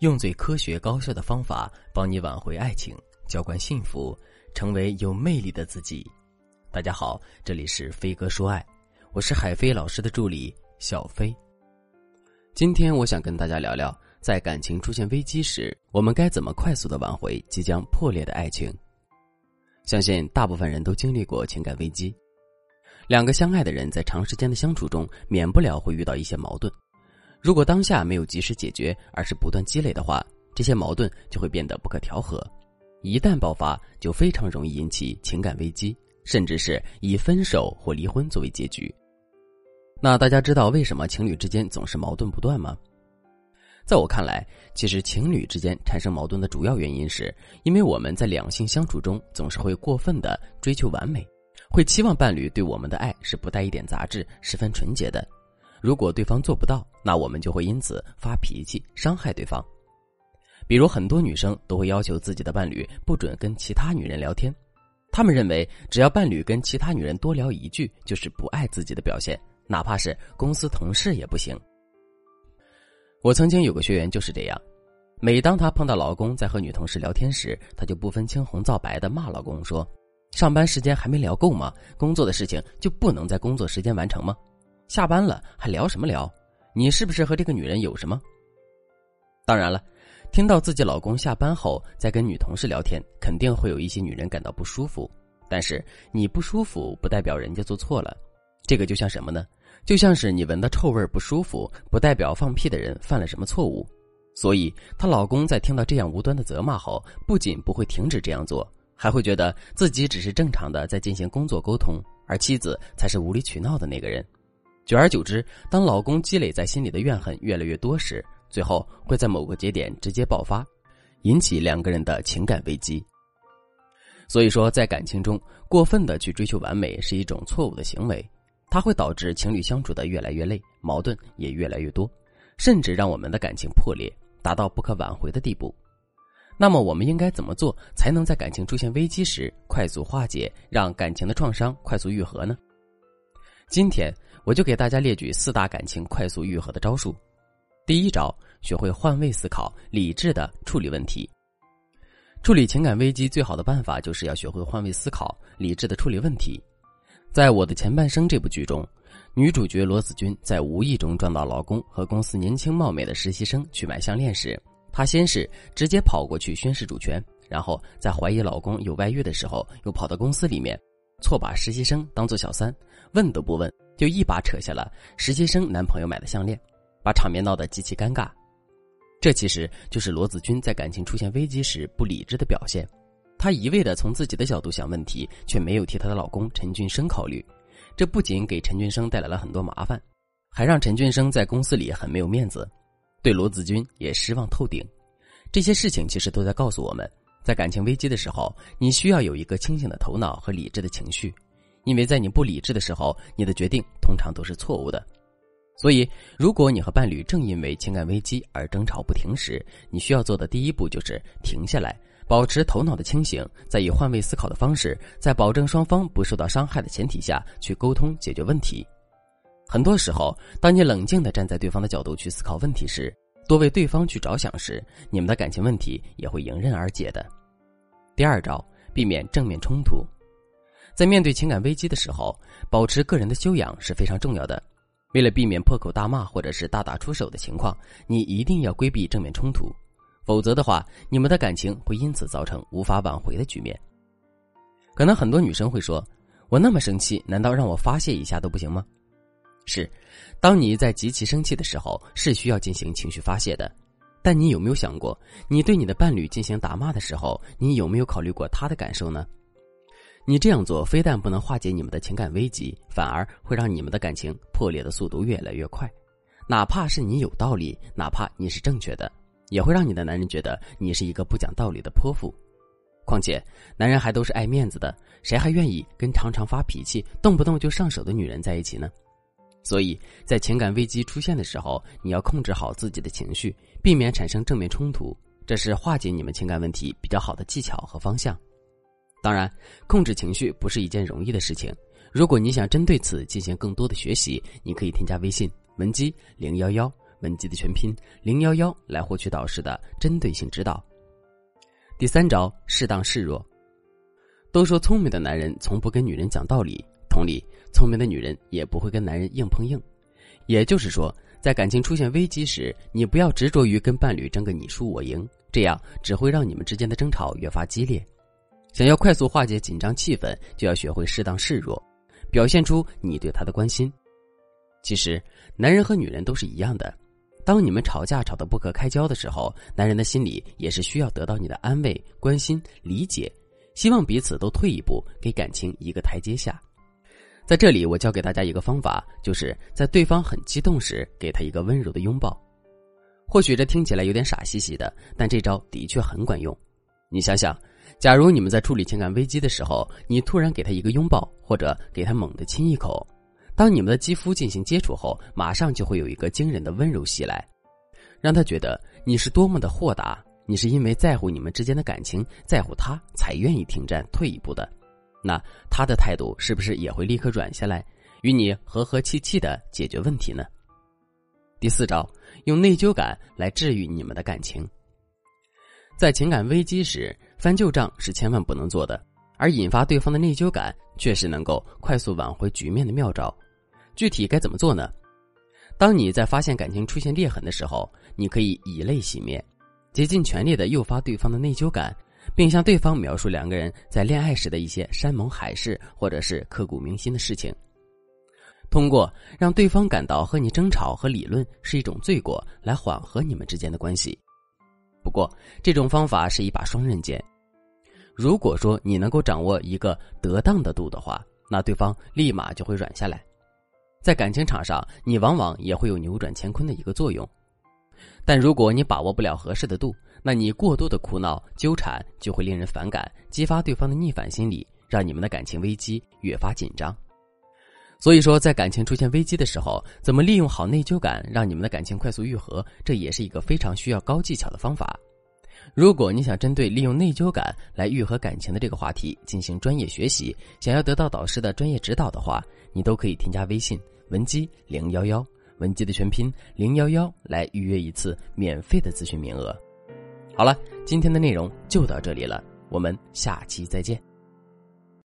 用最科学高效的方法帮你挽回爱情，浇灌幸福，成为有魅力的自己。大家好，这里是飞哥说爱，我是海飞老师的助理小飞。今天我想跟大家聊聊，在感情出现危机时，我们该怎么快速的挽回即将破裂的爱情。相信大部分人都经历过情感危机，两个相爱的人在长时间的相处中，免不了会遇到一些矛盾。如果当下没有及时解决，而是不断积累的话，这些矛盾就会变得不可调和，一旦爆发，就非常容易引起情感危机，甚至是以分手或离婚作为结局。那大家知道为什么情侣之间总是矛盾不断吗？在我看来，其实情侣之间产生矛盾的主要原因是，因为我们在两性相处中总是会过分的追求完美，会期望伴侣对我们的爱是不带一点杂质、十分纯洁的。如果对方做不到，那我们就会因此发脾气，伤害对方。比如，很多女生都会要求自己的伴侣不准跟其他女人聊天，她们认为只要伴侣跟其他女人多聊一句，就是不爱自己的表现，哪怕是公司同事也不行。我曾经有个学员就是这样，每当她碰到老公在和女同事聊天时，她就不分青红皂白的骂老公说：“上班时间还没聊够吗？工作的事情就不能在工作时间完成吗？”下班了还聊什么聊？你是不是和这个女人有什么？当然了，听到自己老公下班后在跟女同事聊天，肯定会有一些女人感到不舒服。但是你不舒服不代表人家做错了，这个就像什么呢？就像是你闻到臭味不舒服，不代表放屁的人犯了什么错误。所以她老公在听到这样无端的责骂后，不仅不会停止这样做，还会觉得自己只是正常的在进行工作沟通，而妻子才是无理取闹的那个人。久而久之，当老公积累在心里的怨恨越来越多时，最后会在某个节点直接爆发，引起两个人的情感危机。所以说，在感情中过分的去追求完美是一种错误的行为，它会导致情侣相处的越来越累，矛盾也越来越多，甚至让我们的感情破裂，达到不可挽回的地步。那么，我们应该怎么做才能在感情出现危机时快速化解，让感情的创伤快速愈合呢？今天。我就给大家列举四大感情快速愈合的招数。第一招，学会换位思考，理智的处理问题。处理情感危机最好的办法就是要学会换位思考，理智的处理问题。在我的前半生这部剧中，女主角罗子君在无意中撞到老公和公司年轻貌美的实习生去买项链时，她先是直接跑过去宣示主权，然后在怀疑老公有外遇的时候，又跑到公司里面，错把实习生当做小三，问都不问。就一把扯下了实习生男朋友买的项链，把场面闹得极其尴尬。这其实就是罗子君在感情出现危机时不理智的表现。她一味的从自己的角度想问题，却没有替她的老公陈俊生考虑。这不仅给陈俊生带来了很多麻烦，还让陈俊生在公司里很没有面子，对罗子君也失望透顶。这些事情其实都在告诉我们，在感情危机的时候，你需要有一个清醒的头脑和理智的情绪。因为在你不理智的时候，你的决定通常都是错误的。所以，如果你和伴侣正因为情感危机而争吵不停时，你需要做的第一步就是停下来，保持头脑的清醒，再以换位思考的方式，在保证双方不受到伤害的前提下去沟通解决问题。很多时候，当你冷静的站在对方的角度去思考问题时，多为对方去着想时，你们的感情问题也会迎刃而解的。第二招，避免正面冲突。在面对情感危机的时候，保持个人的修养是非常重要的。为了避免破口大骂或者是大打出手的情况，你一定要规避正面冲突，否则的话，你们的感情会因此造成无法挽回的局面。可能很多女生会说：“我那么生气，难道让我发泄一下都不行吗？”是，当你在极其生气的时候，是需要进行情绪发泄的。但你有没有想过，你对你的伴侣进行打骂的时候，你有没有考虑过他的感受呢？你这样做非但不能化解你们的情感危机，反而会让你们的感情破裂的速度越来越快。哪怕是你有道理，哪怕你是正确的，也会让你的男人觉得你是一个不讲道理的泼妇。况且，男人还都是爱面子的，谁还愿意跟常常发脾气、动不动就上手的女人在一起呢？所以在情感危机出现的时候，你要控制好自己的情绪，避免产生正面冲突，这是化解你们情感问题比较好的技巧和方向。当然，控制情绪不是一件容易的事情。如果你想针对此进行更多的学习，你可以添加微信文姬零幺幺，文姬的全拼零幺幺来获取导师的针对性指导。第三招，适当示弱。都说聪明的男人从不跟女人讲道理，同理，聪明的女人也不会跟男人硬碰硬。也就是说，在感情出现危机时，你不要执着于跟伴侣争个你输我赢，这样只会让你们之间的争吵越发激烈。想要快速化解紧张气氛，就要学会适当示弱，表现出你对他的关心。其实，男人和女人都是一样的。当你们吵架吵得不可开交的时候，男人的心里也是需要得到你的安慰、关心、理解，希望彼此都退一步，给感情一个台阶下。在这里，我教给大家一个方法，就是在对方很激动时，给他一个温柔的拥抱。或许这听起来有点傻兮兮的，但这招的确很管用。你想想，假如你们在处理情感危机的时候，你突然给他一个拥抱，或者给他猛地亲一口。当你们的肌肤进行接触后，马上就会有一个惊人的温柔袭来，让他觉得你是多么的豁达。你是因为在乎你们之间的感情，在乎他才愿意停战退一步的。那他的态度是不是也会立刻软下来，与你和和气气的解决问题呢？第四招，用内疚感来治愈你们的感情。在情感危机时，翻旧账是千万不能做的，而引发对方的内疚感却是能够快速挽回局面的妙招。具体该怎么做呢？当你在发现感情出现裂痕的时候，你可以以泪洗面，竭尽全力的诱发对方的内疚感，并向对方描述两个人在恋爱时的一些山盟海誓，或者是刻骨铭心的事情。通过让对方感到和你争吵和理论是一种罪过，来缓和你们之间的关系。不过，这种方法是一把双刃剑。如果说你能够掌握一个得当的度的话，那对方立马就会软下来。在感情场上，你往往也会有扭转乾坤的一个作用，但如果你把握不了合适的度，那你过多的哭闹纠缠就会令人反感，激发对方的逆反心理，让你们的感情危机越发紧张。所以说，在感情出现危机的时候，怎么利用好内疚感，让你们的感情快速愈合，这也是一个非常需要高技巧的方法。如果你想针对利用内疚感来愈合感情的这个话题进行专业学习，想要得到导师的专业指导的话，你都可以添加微信。文姬零幺幺，文姬的全拼零幺幺，来预约一次免费的咨询名额。好了，今天的内容就到这里了，我们下期再见。